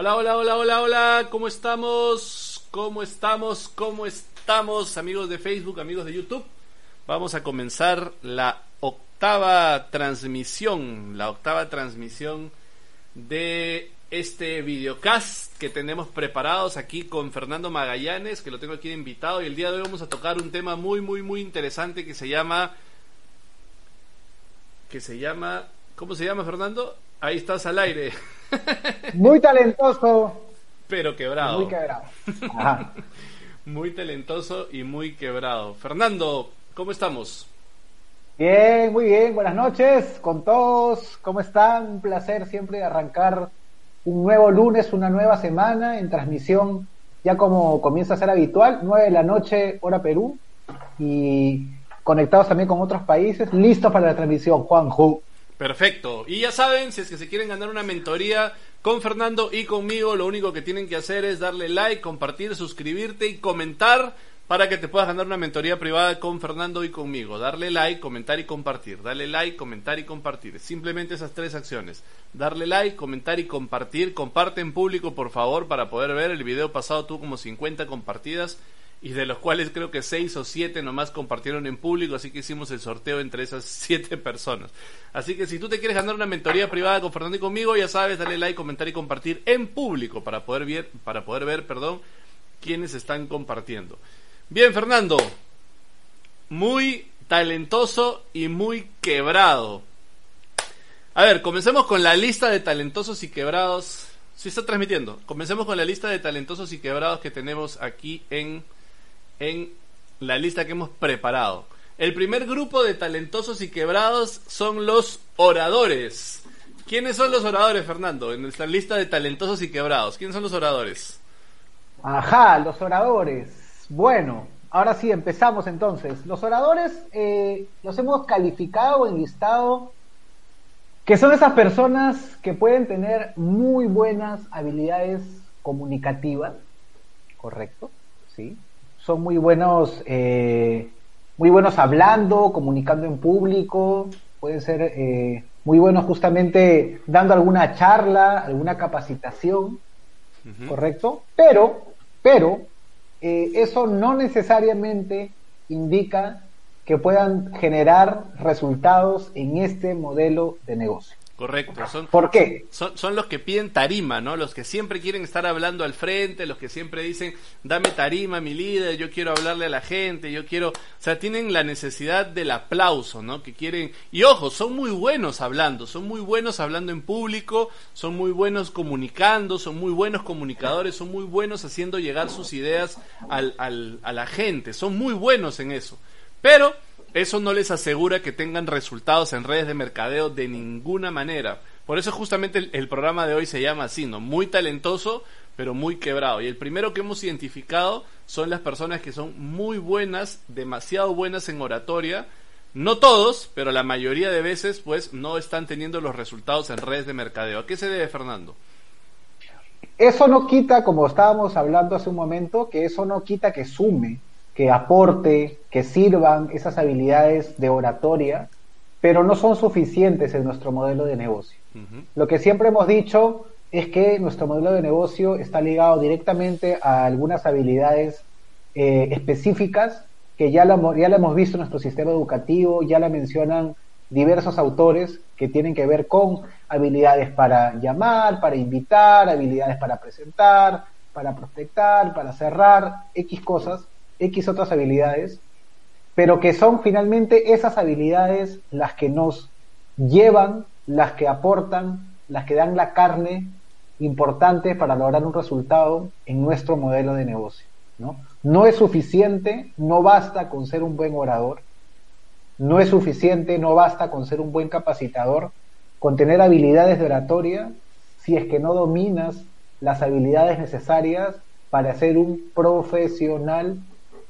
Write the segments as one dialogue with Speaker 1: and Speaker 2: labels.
Speaker 1: Hola, hola, hola, hola, hola, ¿cómo estamos? ¿Cómo estamos? ¿Cómo estamos, amigos de Facebook, amigos de YouTube? Vamos a comenzar la octava transmisión, la octava transmisión de este videocast que tenemos preparados aquí con Fernando Magallanes, que lo tengo aquí invitado, y el día de hoy vamos a tocar un tema muy, muy, muy interesante que se llama... que se llama... ¿Cómo se llama, Fernando? Ahí estás al aire.
Speaker 2: Muy talentoso.
Speaker 1: Pero quebrado.
Speaker 2: Muy quebrado.
Speaker 1: muy talentoso y muy quebrado. Fernando, ¿cómo estamos?
Speaker 2: Bien, muy bien. Buenas noches con todos. ¿Cómo están? Un placer siempre arrancar un nuevo lunes, una nueva semana en transmisión, ya como comienza a ser habitual, 9 de la noche, hora Perú, y conectados también con otros países, listos para la transmisión, Juanjo.
Speaker 1: Perfecto. Y ya saben, si es que se quieren ganar una mentoría con Fernando y conmigo, lo único que tienen que hacer es darle like, compartir, suscribirte y comentar para que te puedas ganar una mentoría privada con Fernando y conmigo. Darle like, comentar y compartir. Darle like, comentar y compartir. Simplemente esas tres acciones. Darle like, comentar y compartir. Comparte en público, por favor, para poder ver. El video pasado tuvo como 50 compartidas y de los cuales creo que seis o siete nomás compartieron en público, así que hicimos el sorteo entre esas siete personas. Así que si tú te quieres ganar una mentoría privada con Fernando y conmigo, ya sabes, dale like, comentar y compartir en público para poder ver, para poder ver, perdón, quiénes están compartiendo. Bien, Fernando, muy talentoso y muy quebrado. A ver, comencemos con la lista de talentosos y quebrados. Si está transmitiendo. Comencemos con la lista de talentosos y quebrados que tenemos aquí en en la lista que hemos preparado. El primer grupo de talentosos y quebrados son los oradores. ¿Quiénes son los oradores, Fernando? En nuestra lista de talentosos y quebrados. ¿Quiénes son los oradores?
Speaker 2: Ajá, los oradores. Bueno, ahora sí, empezamos entonces. Los oradores eh, los hemos calificado, enlistado, que son esas personas que pueden tener muy buenas habilidades comunicativas, ¿correcto? Sí son muy buenos, eh, muy buenos hablando, comunicando en público, pueden ser eh, muy buenos justamente dando alguna charla, alguna capacitación, ¿correcto? Pero, pero, eh, eso no necesariamente indica que puedan generar resultados en este modelo de negocio.
Speaker 1: Correcto. Son,
Speaker 2: ¿Por qué?
Speaker 1: Son, son, los que piden tarima, ¿no? Los que siempre quieren estar hablando al frente, los que siempre dicen, dame tarima, mi líder, yo quiero hablarle a la gente, yo quiero... O sea, tienen la necesidad del aplauso, ¿no? Que quieren... Y ojo, son muy buenos hablando, son muy buenos hablando en público, son muy buenos comunicando, son muy buenos comunicadores, son muy buenos haciendo llegar sus ideas al, al, a la gente, son muy buenos en eso. Pero eso no les asegura que tengan resultados en redes de mercadeo de ninguna manera. Por eso justamente el, programa de hoy se llama así, ¿no? Muy talentoso, pero muy quebrado. Y el primero que hemos identificado son las personas que son muy buenas, demasiado buenas en oratoria. No todos, pero la mayoría de veces, pues, no están teniendo los resultados en redes de mercadeo. ¿A qué se debe, Fernando?
Speaker 2: Eso no quita, como estábamos hablando hace un momento, que eso no quita que sume que aporte, que sirvan esas habilidades de oratoria, pero no son suficientes en nuestro modelo de negocio. Lo que siempre hemos dicho es que nuestro modelo de negocio está ligado directamente a algunas habilidades eh, específicas que ya la, ya la hemos visto en nuestro sistema educativo, ya la mencionan diversos autores que tienen que ver con habilidades para llamar, para invitar, habilidades para presentar, para prospectar, para cerrar, X cosas X otras habilidades, pero que son finalmente esas habilidades las que nos llevan, las que aportan, las que dan la carne importante para lograr un resultado en nuestro modelo de negocio. ¿no? es suficiente, no basta con ser un buen orador, no es suficiente, no basta con ser un buen capacitador, con tener habilidades de oratoria, si es que no dominas las habilidades necesarias para ser un profesional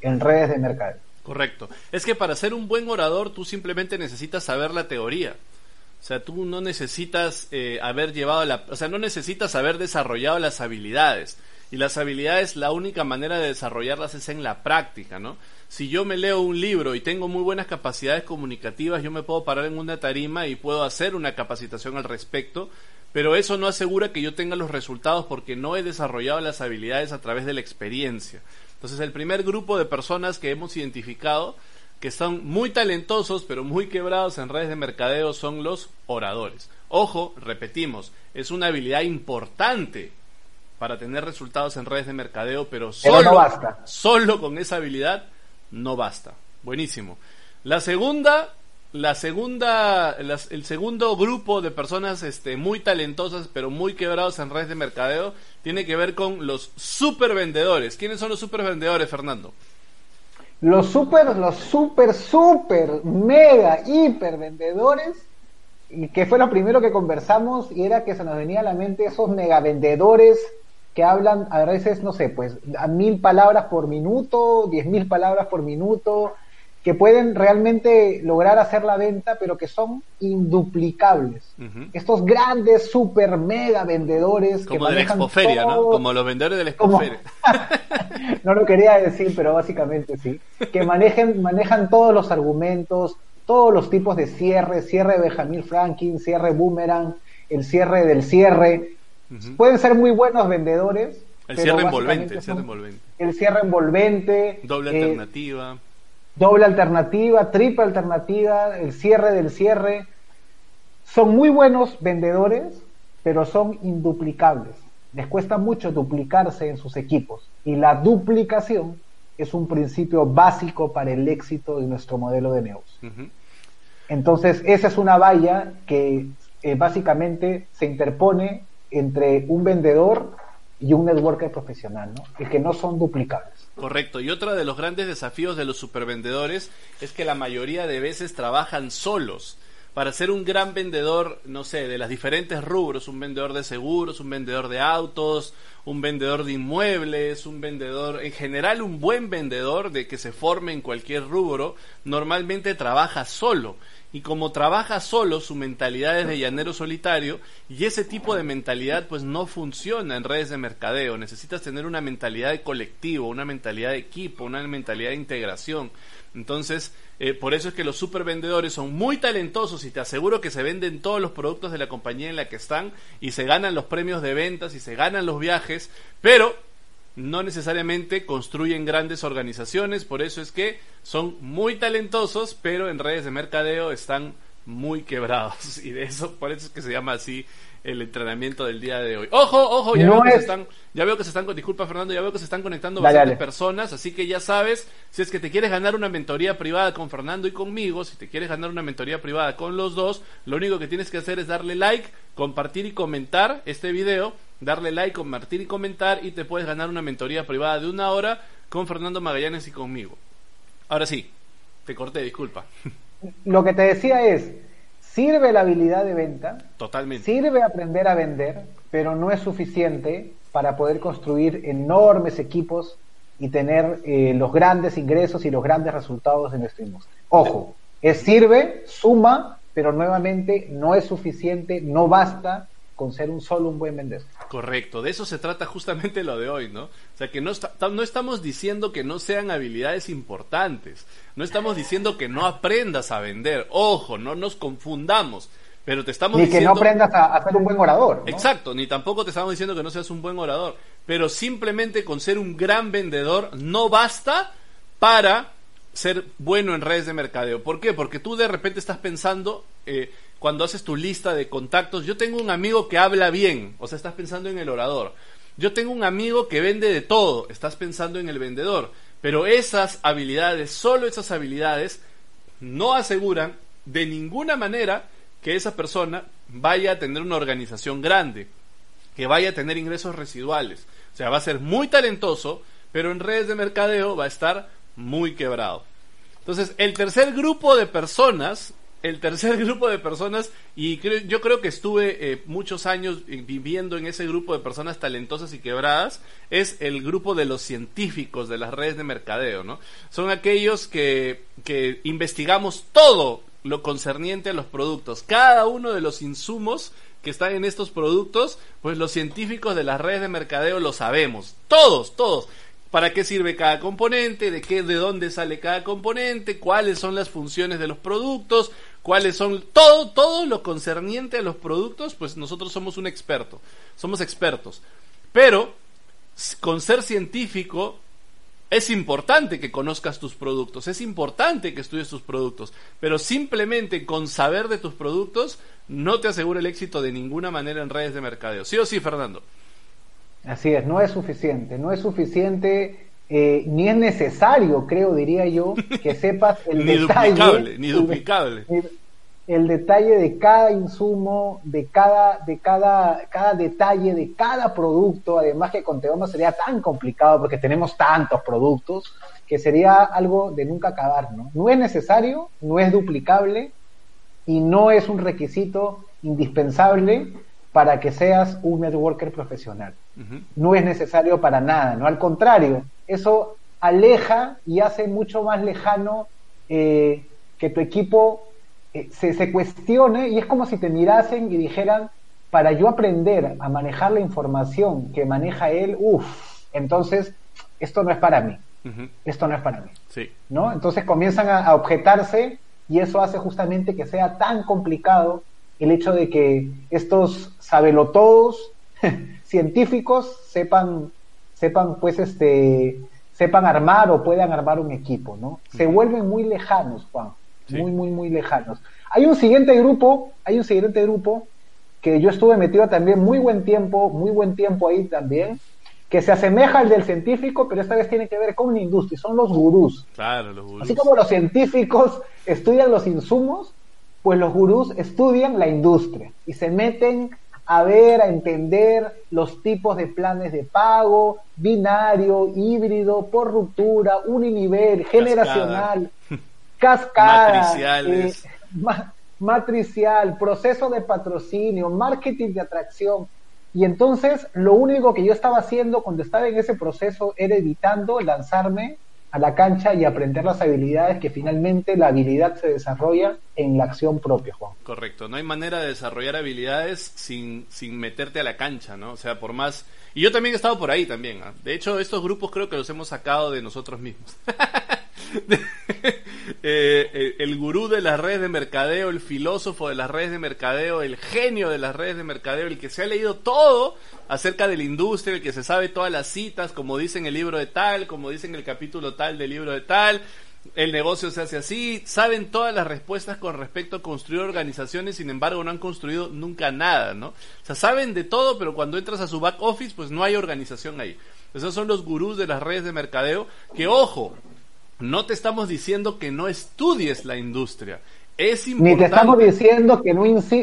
Speaker 2: en redes de mercado.
Speaker 1: Correcto. Es que para ser un buen orador tú simplemente necesitas saber la teoría. O sea, tú no necesitas eh, haber llevado la... O sea, no necesitas haber desarrollado las habilidades. Y las habilidades, la única manera de desarrollarlas es en la práctica, ¿no? Si yo me leo un libro y tengo muy buenas capacidades comunicativas, yo me puedo parar en una tarima y puedo hacer una capacitación al respecto, pero eso no asegura que yo tenga los resultados porque no he desarrollado las habilidades a través de la experiencia. Entonces, el primer grupo de personas que hemos identificado que son muy talentosos pero muy quebrados en redes de mercadeo son los oradores. Ojo, repetimos, es una habilidad importante para tener resultados en redes de mercadeo, pero solo,
Speaker 2: basta.
Speaker 1: solo con esa habilidad no basta. Buenísimo. La segunda, la segunda, el segundo grupo de personas este, muy talentosas pero muy quebrados en redes de mercadeo tiene que ver con los super vendedores. ¿Quiénes son los super vendedores, Fernando?
Speaker 2: Los super, los super, super, mega, hiper vendedores, que fue lo primero que conversamos y era que se nos venía a la mente esos mega vendedores que hablan a veces, no sé, pues a mil palabras por minuto, diez mil palabras por minuto, que pueden realmente lograr hacer la venta, pero que son induplicables. Estos grandes, super, mega vendedores
Speaker 1: Como que de la expoferia, ¿no? Como los vendedores de la expoferia.
Speaker 2: no lo quería decir, pero básicamente sí. Que manejen, manejan todos los argumentos, todos los tipos de cierre, cierre de Benjamin Franklin, cierre boomerang, el cierre del cierre. Pueden ser muy buenos vendedores.
Speaker 1: El cierre envolvente, el cierre envolvente.
Speaker 2: El cierre envolvente.
Speaker 1: Doble eh, alternativa
Speaker 2: doble alternativa, triple alternativa, el cierre del cierre. Son muy buenos vendedores, pero son induplicables. Les cuesta mucho duplicarse en sus equipos y la duplicación es un principio básico para el éxito de nuestro modelo de negocio. Entonces, esa es una valla que eh, básicamente se interpone entre un vendedor y un networker profesional, ¿no? Y que no son duplicables.
Speaker 1: Correcto. Y otro de los grandes desafíos de los supervendedores es que la mayoría de veces trabajan solos. Para ser un gran vendedor, no sé, de las diferentes rubros, un vendedor de seguros, un vendedor de autos, un vendedor de inmuebles, un vendedor, en general un buen vendedor de que se forme en cualquier rubro, normalmente trabaja solo y como trabaja solo, su mentalidad es de llanero solitario y ese tipo de mentalidad pues no funciona en redes de mercadeo. Necesitas tener una mentalidad de colectivo, una mentalidad de equipo, una mentalidad de integración. Entonces, eh, por eso es que los supervendedores son muy talentosos y te aseguro que se venden todos los productos de la compañía en la que están y se ganan los premios de ventas y se ganan los viajes, pero no necesariamente construyen grandes organizaciones, por eso es que son muy talentosos, pero en redes de mercadeo están muy quebrados y de eso por eso es que se llama así el entrenamiento del día de hoy. Ojo, ojo, ya veo que se están ya veo que se están disculpa Fernando, ya veo que se están conectando bastantes personas, así que ya sabes, si es que te quieres ganar una mentoría privada con Fernando y conmigo, si te quieres ganar una mentoría privada con los dos, lo único que tienes que hacer es darle like, compartir y comentar este video darle like, compartir y comentar y te puedes ganar una mentoría privada de una hora con Fernando Magallanes y conmigo. Ahora sí, te corté, disculpa.
Speaker 2: Lo que te decía es, sirve la habilidad de venta,
Speaker 1: totalmente.
Speaker 2: Sirve aprender a vender, pero no es suficiente para poder construir enormes equipos y tener eh, los grandes ingresos y los grandes resultados de nuestra industria. Ojo, es sirve, suma, pero nuevamente no es suficiente, no basta con ser un solo un buen vendedor.
Speaker 1: Correcto, de eso se trata justamente lo de hoy, ¿no? O sea, que no, no estamos diciendo que no sean habilidades importantes, no estamos diciendo que no aprendas a vender, ojo, no nos confundamos, pero te estamos
Speaker 2: ni que no aprendas a, ser un buen orador.
Speaker 1: Exacto, ni tampoco te estamos diciendo que no seas un buen orador, pero simplemente con ser un gran vendedor no basta para ser bueno en redes de mercadeo. ¿Por qué? Porque tú de repente estás pensando... Eh, cuando haces tu lista de contactos, yo tengo un amigo que habla bien, o sea, estás pensando en el orador. Yo tengo un amigo que vende de todo, estás pensando en el vendedor. Pero esas habilidades, solo esas habilidades, no aseguran de ninguna manera que esa persona vaya a tener una organización grande, que vaya a tener ingresos residuales. O sea, va a ser muy talentoso, pero en redes de mercadeo va a estar muy quebrado. Entonces, el tercer grupo de personas el tercer grupo de personas, y yo creo que estuve eh, muchos años viviendo en ese grupo de personas talentosas y quebradas, es el grupo de los científicos de las redes de mercadeo, ¿no? Son aquellos que, que investigamos todo lo concerniente a los productos, cada uno de los insumos que están en estos productos, pues los científicos de las redes de mercadeo lo sabemos, todos, todos. Para qué sirve cada componente, de qué, de dónde sale cada componente, cuáles son las funciones de los productos, cuáles son todo todo lo concerniente a los productos, pues nosotros somos un experto, somos expertos. Pero con ser científico es importante que conozcas tus productos, es importante que estudies tus productos, pero simplemente con saber de tus productos no te asegura el éxito de ninguna manera en redes de mercadeo. ¿Sí o sí, Fernando?
Speaker 2: Así es, no es suficiente, no es suficiente, eh, ni es necesario, creo, diría yo, que sepas el
Speaker 1: ni
Speaker 2: detalle.
Speaker 1: Duplicable, ni duplicable.
Speaker 2: El, el, detalle de cada insumo, de cada, de cada, cada detalle, de cada producto, además que con Teoma sería tan complicado porque tenemos tantos productos que sería algo de nunca acabar, ¿no? No es necesario, no es duplicable y no es un requisito indispensable para que seas un networker profesional. No es necesario para nada, ¿no? Al contrario, eso aleja y hace mucho más lejano eh, que tu equipo eh, se, se, cuestione y es como si te mirasen y dijeran, para yo aprender a manejar la información que maneja él, uff, entonces esto no es para mí. Esto no es para mí.
Speaker 1: Sí.
Speaker 2: ¿no? Entonces comienzan a, a objetarse y eso hace justamente que sea tan complicado el hecho de que estos sabelotodos científicos sepan, sepan, pues, este, sepan armar o puedan armar un equipo, ¿no? Se vuelven muy lejanos, Juan, sí. muy, muy, muy lejanos. Hay un siguiente grupo, hay un siguiente grupo que yo estuve metido también muy buen tiempo, muy buen tiempo ahí también, que se asemeja al del científico, pero esta vez tiene que ver con la industria, son los gurús.
Speaker 1: Claro, los gurús.
Speaker 2: Así como los científicos estudian los insumos, pues los gurús estudian la industria y se meten a ver, a entender los tipos de planes de pago, binario, híbrido, por ruptura, uninivel, generacional, cascada,
Speaker 1: matriciales.
Speaker 2: Eh, ma matricial, proceso de patrocinio, marketing de atracción. Y entonces lo único que yo estaba haciendo cuando estaba en ese proceso era evitando lanzarme la cancha y aprender las habilidades que finalmente la habilidad se desarrolla en la acción propia, Juan.
Speaker 1: Correcto, no hay manera de desarrollar habilidades sin, sin meterte a la cancha, ¿no? O sea, por más... Y yo también he estado por ahí también. ¿eh? De hecho, estos grupos creo que los hemos sacado de nosotros mismos. eh, el gurú de las redes de mercadeo, el filósofo de las redes de mercadeo, el genio de las redes de mercadeo, el que se ha leído todo acerca de la industria, el que se sabe todas las citas, como dice en el libro de tal, como dice en el capítulo tal del libro de tal, el negocio se hace así, saben todas las respuestas con respecto a construir organizaciones, sin embargo no han construido nunca nada, ¿no? O sea, saben de todo, pero cuando entras a su back office, pues no hay organización ahí. Esos son los gurús de las redes de mercadeo, que ojo, no te estamos diciendo que no estudies la industria. Es importante.
Speaker 2: Ni te estamos diciendo que no,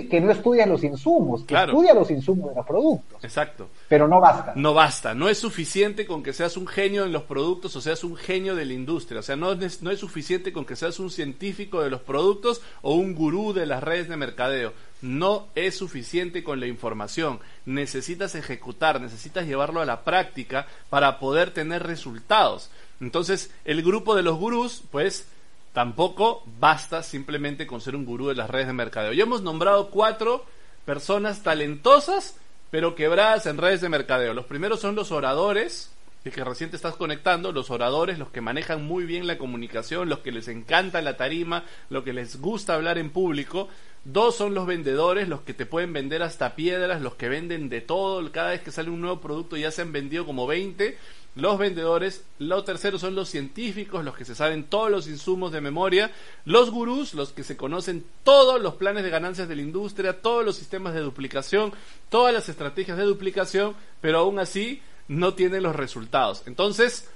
Speaker 2: que no estudias los insumos, que
Speaker 1: Claro.
Speaker 2: estudia los insumos de los productos.
Speaker 1: Exacto.
Speaker 2: Pero no basta.
Speaker 1: No basta, no es suficiente con que seas un genio en los productos o seas un genio de la industria. O sea, no es, no es suficiente con que seas un científico de los productos o un gurú de las redes de mercadeo. No es suficiente con la información. Necesitas ejecutar, necesitas llevarlo a la práctica para poder tener resultados. Entonces, el grupo de los gurús, pues, tampoco basta simplemente con ser un gurú de las redes de mercadeo. Ya hemos nombrado cuatro personas talentosas, pero quebradas en redes de mercadeo. Los primeros son los oradores, de que recién te estás conectando, los oradores, los que manejan muy bien la comunicación, los que les encanta la tarima, lo que les gusta hablar en público. Dos son los vendedores, los que te pueden vender hasta piedras, los que venden de todo, cada vez que sale un nuevo producto ya se han vendido como 20 los vendedores, los terceros son los científicos, los que se saben todos los insumos de memoria, los gurús, los que se conocen todos los planes de ganancias de la industria, todos los sistemas de duplicación, todas las estrategias de duplicación, pero aún así no tienen los resultados. Entonces,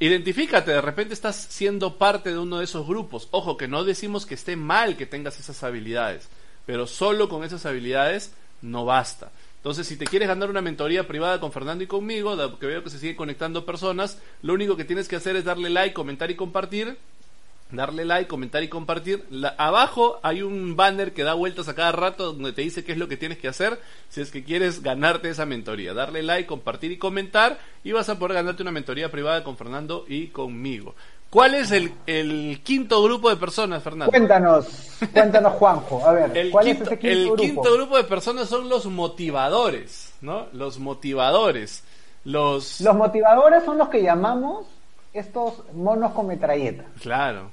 Speaker 1: identifícate, de repente estás siendo parte de uno de esos grupos. Ojo, que no decimos que esté mal que tengas esas habilidades, pero solo con esas habilidades no basta. Entonces, si te quieres ganar una mentoría privada con Fernando y conmigo, que veo que se siguen conectando personas, lo único que tienes que hacer es darle like, comentar y compartir. Darle like, comentar y compartir. Abajo hay un banner que da vueltas a cada rato donde te dice qué es lo que tienes que hacer si es que quieres ganarte esa mentoría. Darle like, compartir y comentar y vas a poder ganarte una mentoría privada con Fernando y conmigo. ¿Cuál es el, el quinto grupo de personas, Fernando?
Speaker 2: Cuéntanos, cuéntanos, Juanjo. A ver,
Speaker 1: El,
Speaker 2: ¿cuál
Speaker 1: quinto,
Speaker 2: es ese quinto
Speaker 1: el
Speaker 2: grupo?
Speaker 1: quinto grupo de personas son los motivadores, ¿no? Los motivadores. Los...
Speaker 2: Los motivadores son los que llamamos estos monos con metralleta.
Speaker 1: Claro.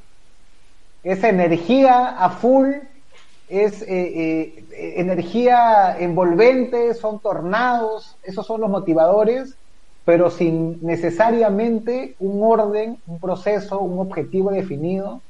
Speaker 2: es energía a full, es eh, eh, energía envolvente, son tornados, esos son los motivadores, pero sin necesariamente un orden, un proceso, un objetivo definido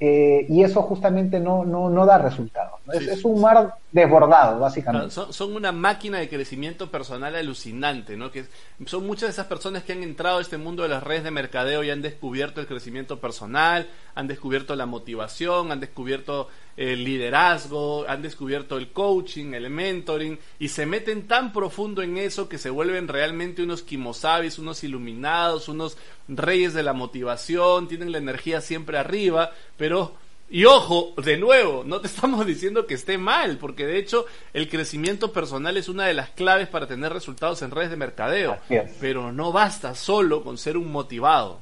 Speaker 2: eh, y eso justamente no, no, no da resultados. es, un mar desbordado, básicamente.
Speaker 1: Son, una máquina de crecimiento personal alucinante, ¿no? Que son muchas de esas personas que han entrado a este mundo de las redes de mercadeo y han descubierto el crecimiento personal, han descubierto la motivación, han descubierto el liderazgo, han descubierto el coaching, el mentoring, y se meten tan profundo en eso que se vuelven realmente unos kimosabis, unos iluminados, unos reyes de la motivación, tienen la energía siempre arriba, pero y ojo, de nuevo, no te estamos diciendo que esté mal, porque de hecho el crecimiento personal es una de las claves para tener resultados en redes de mercadeo. Pero no basta solo con ser un motivado.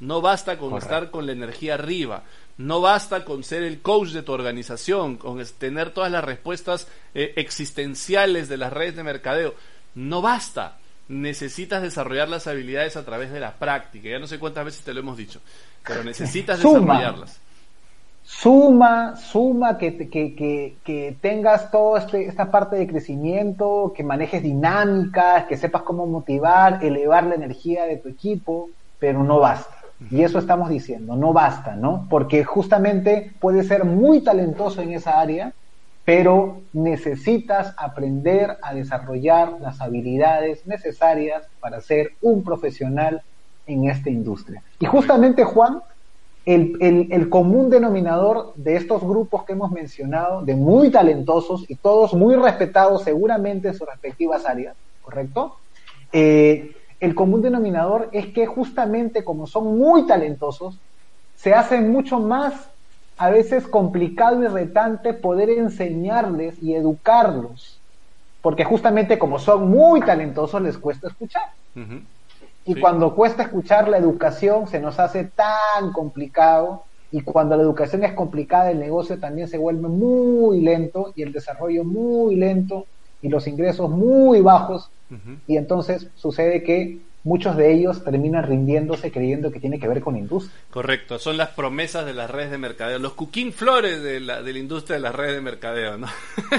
Speaker 1: No basta con estar con la energía arriba. No basta con ser el coach de tu organización, con tener todas las respuestas eh, existenciales de las redes de mercadeo. No basta. Necesitas desarrollar las habilidades a través de la práctica. Ya no sé cuántas veces te lo hemos dicho, pero necesitas desarrollarlas
Speaker 2: suma, suma que, que, que, que tengas toda este, esta parte de crecimiento, que manejes dinámicas, que sepas cómo motivar, elevar la energía de tu equipo, pero no basta. Y eso estamos diciendo, no basta, ¿no? Porque justamente puedes ser muy talentoso en esa área, pero necesitas aprender a desarrollar las habilidades necesarias para ser un profesional en esta industria. Y justamente, Juan, el, común denominador de estos grupos que hemos mencionado, de muy talentosos y todos muy respetados seguramente en sus respectivas áreas, ¿correcto? Eh, el común denominador es que justamente como son muy talentosos, se hace mucho más a veces complicado y retante poder enseñarles y educarlos, porque justamente como son muy talentosos les cuesta escuchar. Y cuando cuesta escuchar la educación se nos hace tan complicado y cuando la educación es complicada el negocio también se vuelve muy lento y el desarrollo muy lento y los ingresos muy bajos. Y entonces sucede que muchos de ellos terminan rindiéndose creyendo que tiene que ver con industria.
Speaker 1: Correcto, son las promesas de las redes de mercadeo, los cooking flores de la, de la industria de las redes de mercadeo, ¿no?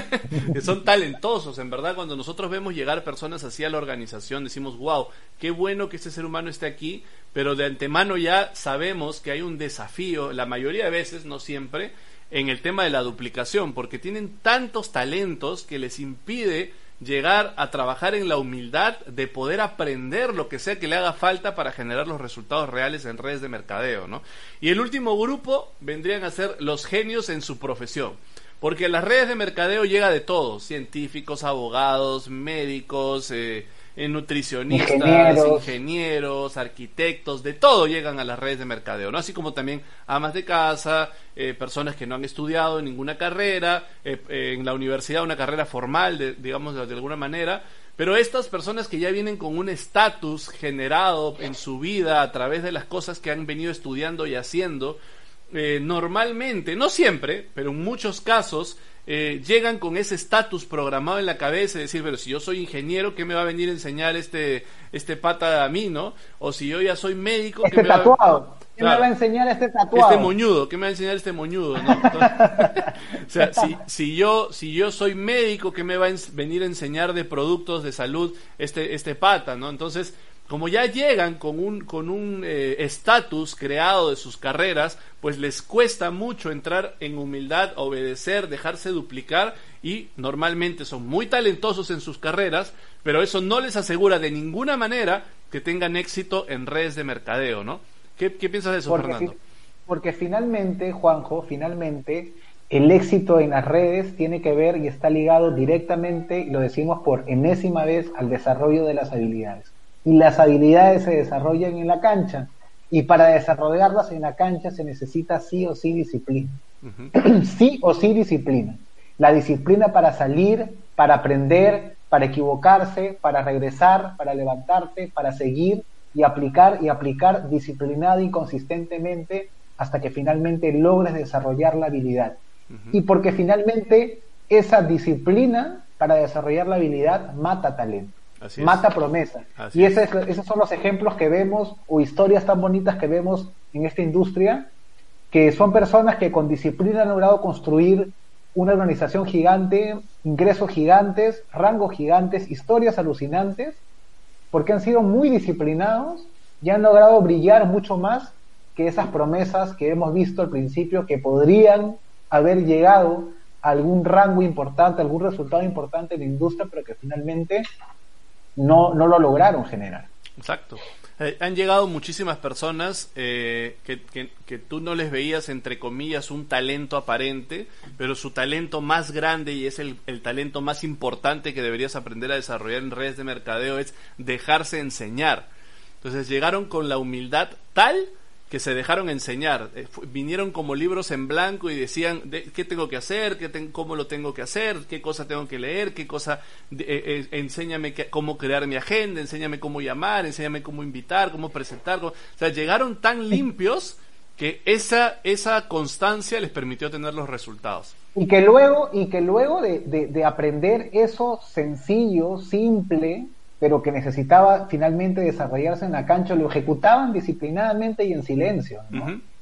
Speaker 1: son talentosos, en verdad, cuando nosotros vemos llegar personas así a la organización, decimos, wow, qué bueno que este ser humano esté aquí, pero de antemano ya sabemos que hay un desafío, la mayoría de veces, no siempre, en el tema de la duplicación, porque tienen tantos talentos que les impide llegar a trabajar en la humildad de poder aprender lo que sea que le haga falta para generar los resultados reales en redes de mercadeo, ¿no? Y el último grupo vendrían a ser los genios en su profesión. Porque las redes de mercadeo llega de todo, científicos, abogados, médicos, eh, nutricionistas, ingenieros. arquitectos, de todo llegan a las redes de mercadeo, ¿no? Así como también amas de casa, eh, personas que no han estudiado ninguna carrera, eh, eh, en la universidad una carrera formal, de, digamos de, alguna manera, pero estas personas que ya vienen con un estatus generado en su vida a través de las cosas que han venido estudiando y haciendo, normalmente, no siempre, pero en muchos casos, eh, llegan con ese estatus programado en la cabeza y decir, pero si yo soy ingeniero, ¿qué me va a venir a enseñar este, este pata a mí, no? O si yo ya soy médico,
Speaker 2: ¿qué, me, va... ¿Qué me va a enseñar este tatuado?
Speaker 1: Este moñudo, ¿qué me va a enseñar este moñudo? ¿no? o sea, si, si, yo, si yo soy médico, ¿qué me va a venir a enseñar de productos de salud este, este pata, no? Entonces, como ya llegan con un con un eh, estatus creado de sus carreras, pues les cuesta mucho entrar en humildad, obedecer, dejarse duplicar y normalmente son muy talentosos en sus carreras, pero eso no les asegura de ninguna manera que tengan éxito en redes de mercadeo, ¿no? ¿Qué, piensas de eso, Fernando?
Speaker 2: porque finalmente, Juanjo, finalmente el éxito en las redes tiene que ver y está ligado directamente, y lo decimos por enésima vez, al desarrollo de las habilidades y las habilidades se desarrollan en la cancha. Y para desarrollarlas en la cancha se necesita sí o sí disciplina. sí o sí disciplina. La disciplina para salir, para aprender, para equivocarse, para regresar, para levantarte, para seguir y aplicar y aplicar disciplinada y consistentemente hasta que finalmente logres desarrollar la habilidad. Y porque finalmente esa disciplina para desarrollar la habilidad mata talento mata promesa. y esos son los ejemplos que vemos o historias tan bonitas que vemos en esta industria que son personas que con disciplina han logrado construir una organización gigante, ingresos gigantes, rangos gigantes, historias alucinantes, porque han sido muy disciplinados y han logrado brillar mucho más que esas promesas que hemos visto al principio que podrían haber llegado a algún rango importante, algún resultado importante en la industria, pero que finalmente no, no lo lograron generar.
Speaker 1: Exacto. Eh, han llegado muchísimas personas eh, que, que, tú no les veías, entre comillas, un talento aparente, pero su talento más grande y es el, el, talento más importante que deberías aprender a desarrollar en redes de mercadeo es dejarse enseñar. Entonces llegaron con la humildad tal que se dejaron enseñar. Eh, vinieron como libros en blanco y decían qué tengo que hacer, qué cómo lo tengo que hacer, qué cosa tengo que leer, qué cosa, eh, eh, enséñame cómo crear mi agenda, enséñame cómo llamar, enséñame cómo invitar, cómo presentar. O sea, llegaron tan limpios que esa, esa constancia les permitió tener los resultados.
Speaker 2: Y que luego, y que luego de, de aprender eso sencillo, simple, pero que necesitaba finalmente desarrollarse en la cancha, lo ejecutaban disciplinadamente y en silencio,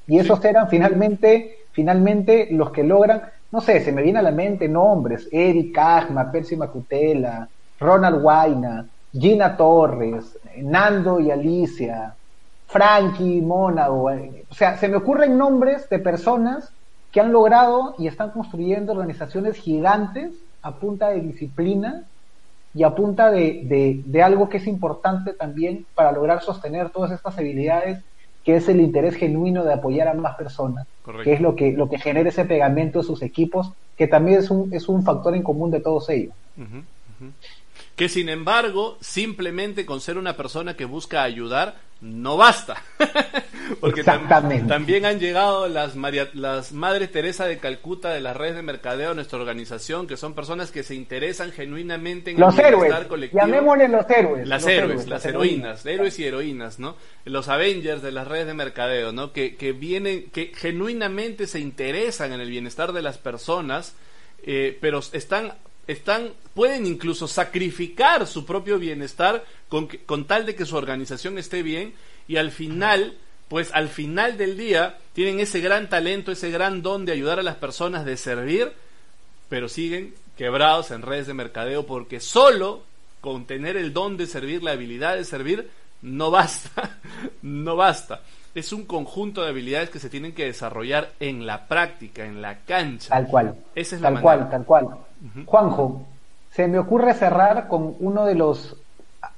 Speaker 2: Y esos eran finalmente, finalmente los que logran, no sé, se me viene a la mente nombres, Eric Agma, Percy Macutela, Ronald Guaina, Gina Torres, Nando y Alicia, Frankie Mónago, eh, o sea, se me ocurren nombres de personas que han logrado y están construyendo organizaciones gigantes a punta de disciplina y apunta de, de, algo que es importante también para lograr sostener todas estas habilidades, que es el interés genuino de apoyar a más personas, que es lo que, lo que genera ese pegamento de sus equipos, que también es un, es un factor en común de todos ellos.
Speaker 1: Que sin embargo, simplemente con ser una persona que busca ayudar, no basta. Porque también han llegado las, María, las Madres Teresa de Calcuta de las redes de mercadeo a nuestra organización, que son personas que se interesan genuinamente en
Speaker 2: los el héroes. colectivo. Llamémosle los héroes.
Speaker 1: Las héroes, las, heroínas, héroes y heroínas, ¿no? Los Avengers de las redes de mercadeo, ¿no? Que, que vienen, que genuinamente se interesan en el bienestar de las personas, eh, pero están están, pueden incluso sacrificar su propio bienestar con, con tal de que su organización esté bien y al final, pues al final del día tienen ese gran talento, ese gran don de ayudar a las personas, de servir, pero siguen quebrados en redes de mercadeo porque solo con tener el don de servir, la habilidad de servir, no basta, no basta. Es un conjunto de habilidades que se tienen que desarrollar en la práctica, en la cancha.
Speaker 2: Tal cual. Esa es tal cual, tal cual. Juanjo, se me ocurre cerrar con uno de los,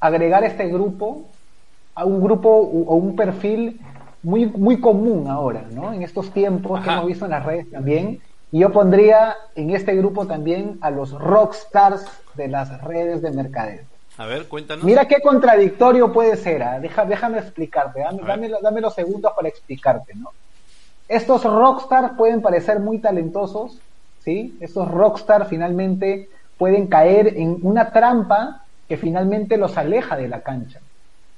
Speaker 2: agregar este grupo a un grupo o un perfil muy, muy común ahora, ¿no? En estos tiempos que hemos visto en las redes también. Y yo pondría en este grupo también a los rockstars de las redes de mercadeo.
Speaker 1: A ver, cuéntanos.
Speaker 2: Mira qué contradictorio puede ser. ¿ah? déjame explicarte. Dame, dame, los segundos para explicarte, ¿no? Estos rockstars pueden parecer muy talentosos, ¿sí? Estos rockstar finalmente pueden caer en una trampa que finalmente los aleja de la cancha,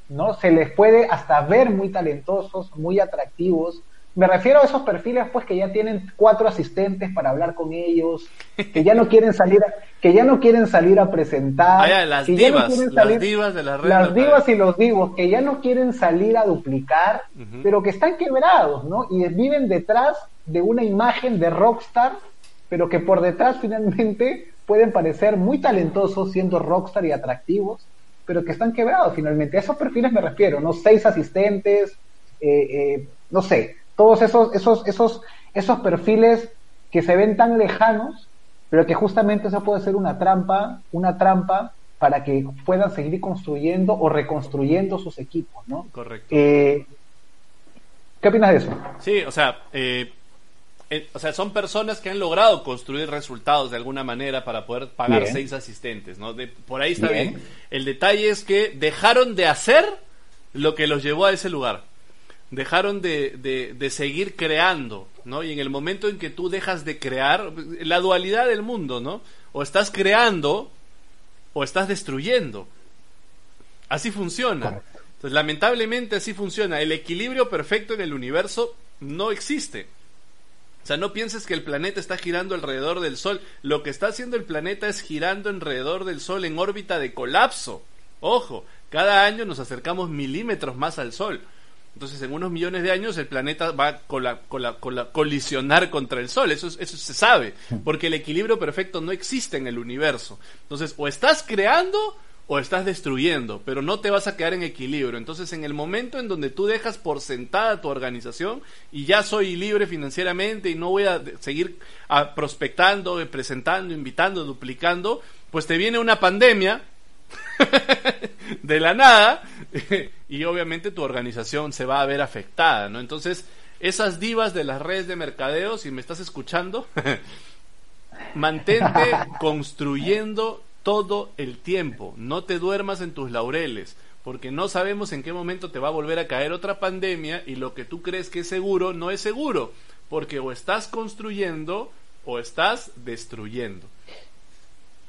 Speaker 2: ¿no? Se les puede hasta ver muy talentosos, muy atractivos. Me refiero a esos perfiles pues que ya tienen cuatro asistentes para hablar con ellos, que ya no quieren salir a, que ya no quieren salir a presentar,
Speaker 1: ah, las divas, las divas de la red
Speaker 2: las divas y los divos que ya no quieren salir a duplicar, pero que están quebrados, ¿no? Y viven detrás de una imagen de rockstar pero que por detrás finalmente pueden parecer muy talentosos siendo rockstar y atractivos, pero que están quebrados finalmente. A esos perfiles me refiero, ¿no? Seis asistentes, eh, eh, no sé, todos esos, esos, esos, esos perfiles que se ven tan lejanos, pero que justamente eso puede ser una trampa, una trampa para que puedan seguir construyendo o reconstruyendo sus equipos, ¿no?
Speaker 1: Correcto.
Speaker 2: Eh, ¿Qué opinas de eso?
Speaker 1: Sí, o sea, eh, eh, o sea, son personas que han logrado construir resultados de alguna manera para poder pagar seis asistentes, ¿no? por ahí está bien. El detalle es que dejaron de hacer lo que los llevó a ese lugar. Dejaron de, de, seguir creando, ¿no? Y en el momento en que tú dejas de crear, la dualidad del mundo, ¿no? O estás creando o estás destruyendo. Así funciona. Entonces, lamentablemente así funciona. El equilibrio perfecto en el universo no existe. O sea, no pienses que el planeta está girando alrededor del Sol. Lo que está haciendo el planeta es girando alrededor del Sol en órbita de colapso. Ojo, cada año nos acercamos milímetros más al Sol. Entonces, en unos millones de años el planeta va a cola, colisionar contra el Sol. Eso, eso se sabe, porque el equilibrio perfecto no existe en el universo. Entonces, o estás creando o estás destruyendo, pero no te vas a quedar en equilibrio. Entonces, en el momento en donde tú dejas por sentada tu organización y ya soy libre financieramente y no voy a seguir a, prospectando, presentando, invitando, duplicando, pues te viene una pandemia de la nada y obviamente tu organización se va a ver afectada, ¿no? Entonces, esas divas de las redes de mercadeo, si me estás escuchando, mantente construyendo todo el tiempo. No te duermas en tus laureles, porque no sabemos en qué momento te va a volver a caer otra pandemia y lo que tú crees que es seguro no es seguro, porque o estás construyendo o estás destruyendo.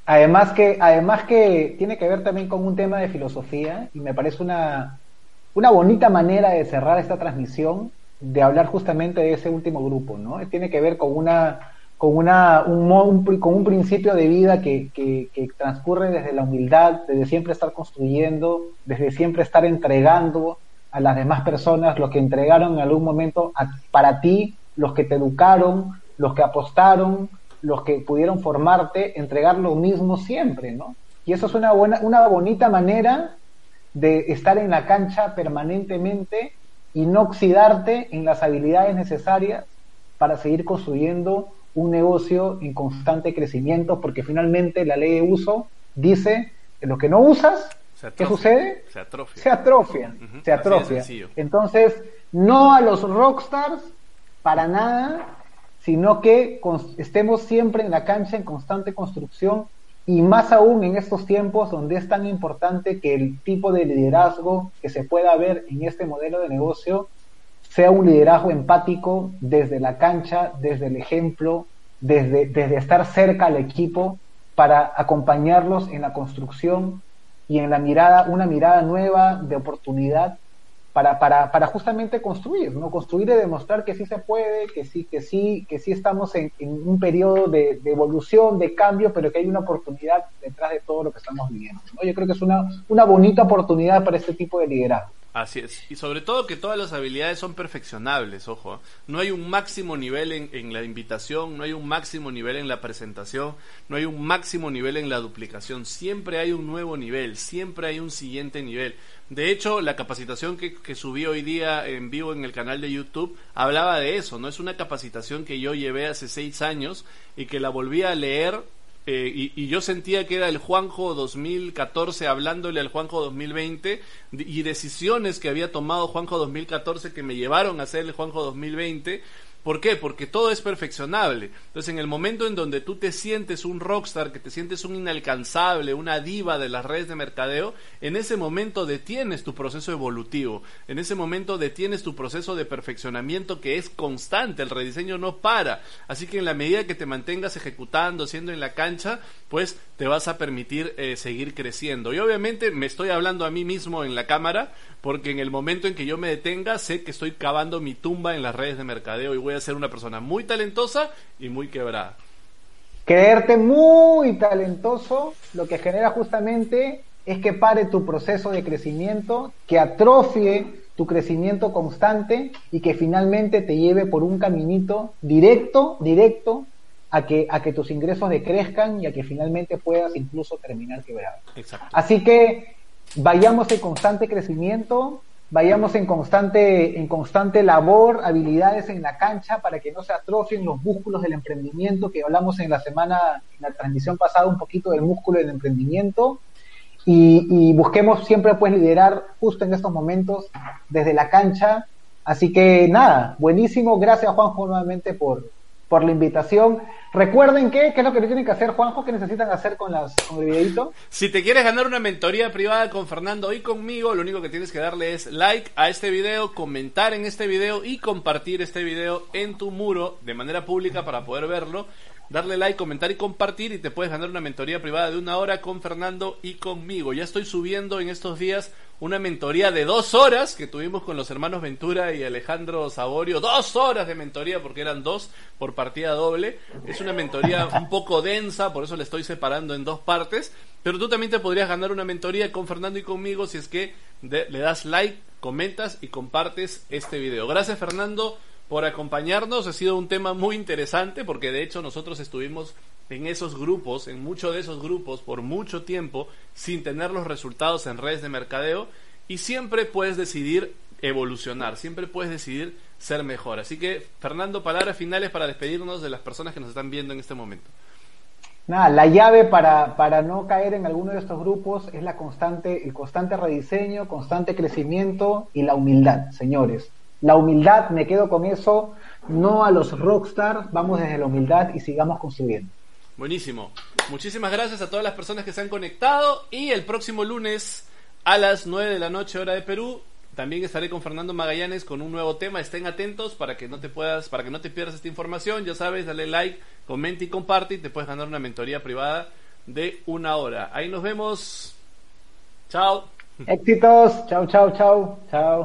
Speaker 2: Además que, además que tiene que ver también con un tema de filosofía y me parece una, una bonita manera de cerrar esta transmisión, de hablar justamente de ese último grupo, ¿no? Tiene que ver con una con, una, un, con un principio de vida que, que, transcurre desde la humildad, desde siempre estar construyendo, desde siempre estar entregando a las demás personas lo que entregaron en algún momento para ti, los que te educaron, los que apostaron, los que pudieron formarte, entregar lo mismo siempre, ¿no? Y eso es una, buena, una bonita manera de estar en la cancha permanentemente y no oxidarte en las habilidades necesarias para seguir construyendo un negocio en constante crecimiento, porque finalmente la ley de uso dice que lo que no usas, ¿qué sucede?
Speaker 1: Se atrofia.
Speaker 2: Se atrofia. Se atrofia. Entonces, no a los rockstars para nada, sino que estemos siempre en la cancha en constante construcción y más aún en estos tiempos donde es tan importante que el tipo de liderazgo que se pueda ver en este modelo de negocio sea un liderazgo empático desde la cancha, desde el ejemplo, desde, desde estar cerca al equipo para acompañarlos en la construcción y en la mirada, una mirada nueva de oportunidad para, para, para justamente construir, ¿no? Construir y demostrar que sí se puede, que sí, que sí, que sí estamos en, un periodo de, de, evolución, de cambio, pero que hay una oportunidad detrás de todo lo que estamos viviendo. Yo creo que es una, una bonita oportunidad para este tipo de liderazgo.
Speaker 1: Así es. Y sobre todo que todas las habilidades son perfeccionables, ojo. No hay un máximo nivel en, en, la invitación, no hay un máximo nivel en la presentación, no hay un máximo nivel en la duplicación. Siempre hay un nuevo nivel, siempre hay un siguiente nivel. De hecho, la capacitación que, que subí hoy día en vivo en el canal de YouTube hablaba de eso. No es una capacitación que yo llevé hace seis años y que la volví a leer eh, y, yo sentía que era el Juanjo 2014 hablándole al Juanjo 2020 y decisiones que había tomado Juanjo 2014 que me llevaron a ser el Juanjo 2020 ¿Por qué? Porque todo es perfeccionable. Entonces, en el momento en donde tú te sientes un rockstar, que te sientes un inalcanzable, una diva de las redes de mercadeo, en ese momento detienes tu proceso evolutivo. En ese momento detienes tu proceso de perfeccionamiento que es constante. El rediseño no para. Así que en la medida que te mantengas ejecutando, siendo en la cancha, pues te vas a permitir eh, seguir creciendo. Y obviamente me estoy hablando a mí mismo en la cámara, porque en el momento en que yo me detenga sé que estoy cavando mi tumba en las redes de mercadeo y voy ser una persona muy talentosa y muy quebrada.
Speaker 2: Creerte muy talentoso lo que genera justamente es que pare tu proceso de crecimiento, que atrofie tu crecimiento constante y que finalmente te lleve por un caminito directo, directo a que, a que tus ingresos decrezcan y a que finalmente puedas incluso terminar quebrado. Así que vayamos en constante crecimiento, vayamos en constante, en constante labor, habilidades en la cancha para que no se atrofien los músculos del emprendimiento, que hablamos en la semana, en la transmisión pasada un poquito del músculo del emprendimiento, y, y busquemos siempre pues liderar justo en estos momentos desde la cancha. Así que nada, buenísimo, gracias Juanjo nuevamente por, por la invitación. Recuerden que, ¿qué es lo que tienen que hacer, Juanjo? ¿Qué necesitan hacer con, las, con el videito?
Speaker 1: Si te quieres ganar una mentoría privada con Fernando y conmigo, lo único que tienes que darle es like a este video, comentar en este video y compartir este video en tu muro de manera pública para poder verlo darle like, comentar y compartir y te puedes ganar una mentoría privada de una hora con Fernando y conmigo. Ya estoy subiendo en estos días una mentoría de dos horas que tuvimos con los hermanos Ventura y Alejandro Saborio. Dos horas de mentoría porque eran dos por partida doble. Es una mentoría un poco densa, por eso la estoy separando en dos partes. Pero tú también te podrías ganar una mentoría con Fernando y conmigo si es que le das like, comentas y compartes este video. Gracias Fernando por acompañarnos. Ha sido un tema muy interesante porque de hecho nosotros estuvimos en esos grupos, en muchos de esos grupos por mucho tiempo sin tener los resultados en redes de mercadeo y siempre puedes decidir evolucionar, siempre puedes decidir ser mejor. Así que Fernando, palabras finales para despedirnos de las personas que nos están viendo en este momento.
Speaker 2: Nada, la llave para, para no caer en alguno de estos grupos es la constante, el constante rediseño, constante crecimiento y la humildad, señores. La humildad, me quedo con eso, no a los rockstar, vamos desde la humildad y sigamos construyendo.
Speaker 1: Buenísimo. Muchísimas gracias a todas las personas que se han conectado y el próximo lunes a las 9 de la noche hora de Perú también estaré con Fernando Magallanes con un nuevo tema. Estén atentos para que no te puedas, para que no te pierdas esta información. Ya sabes, dale like, comenta y comparte y te puedes ganar una mentoría privada de una hora. Ahí nos vemos. Chao.
Speaker 2: Éxitos. Chao, chao, chao. Chao.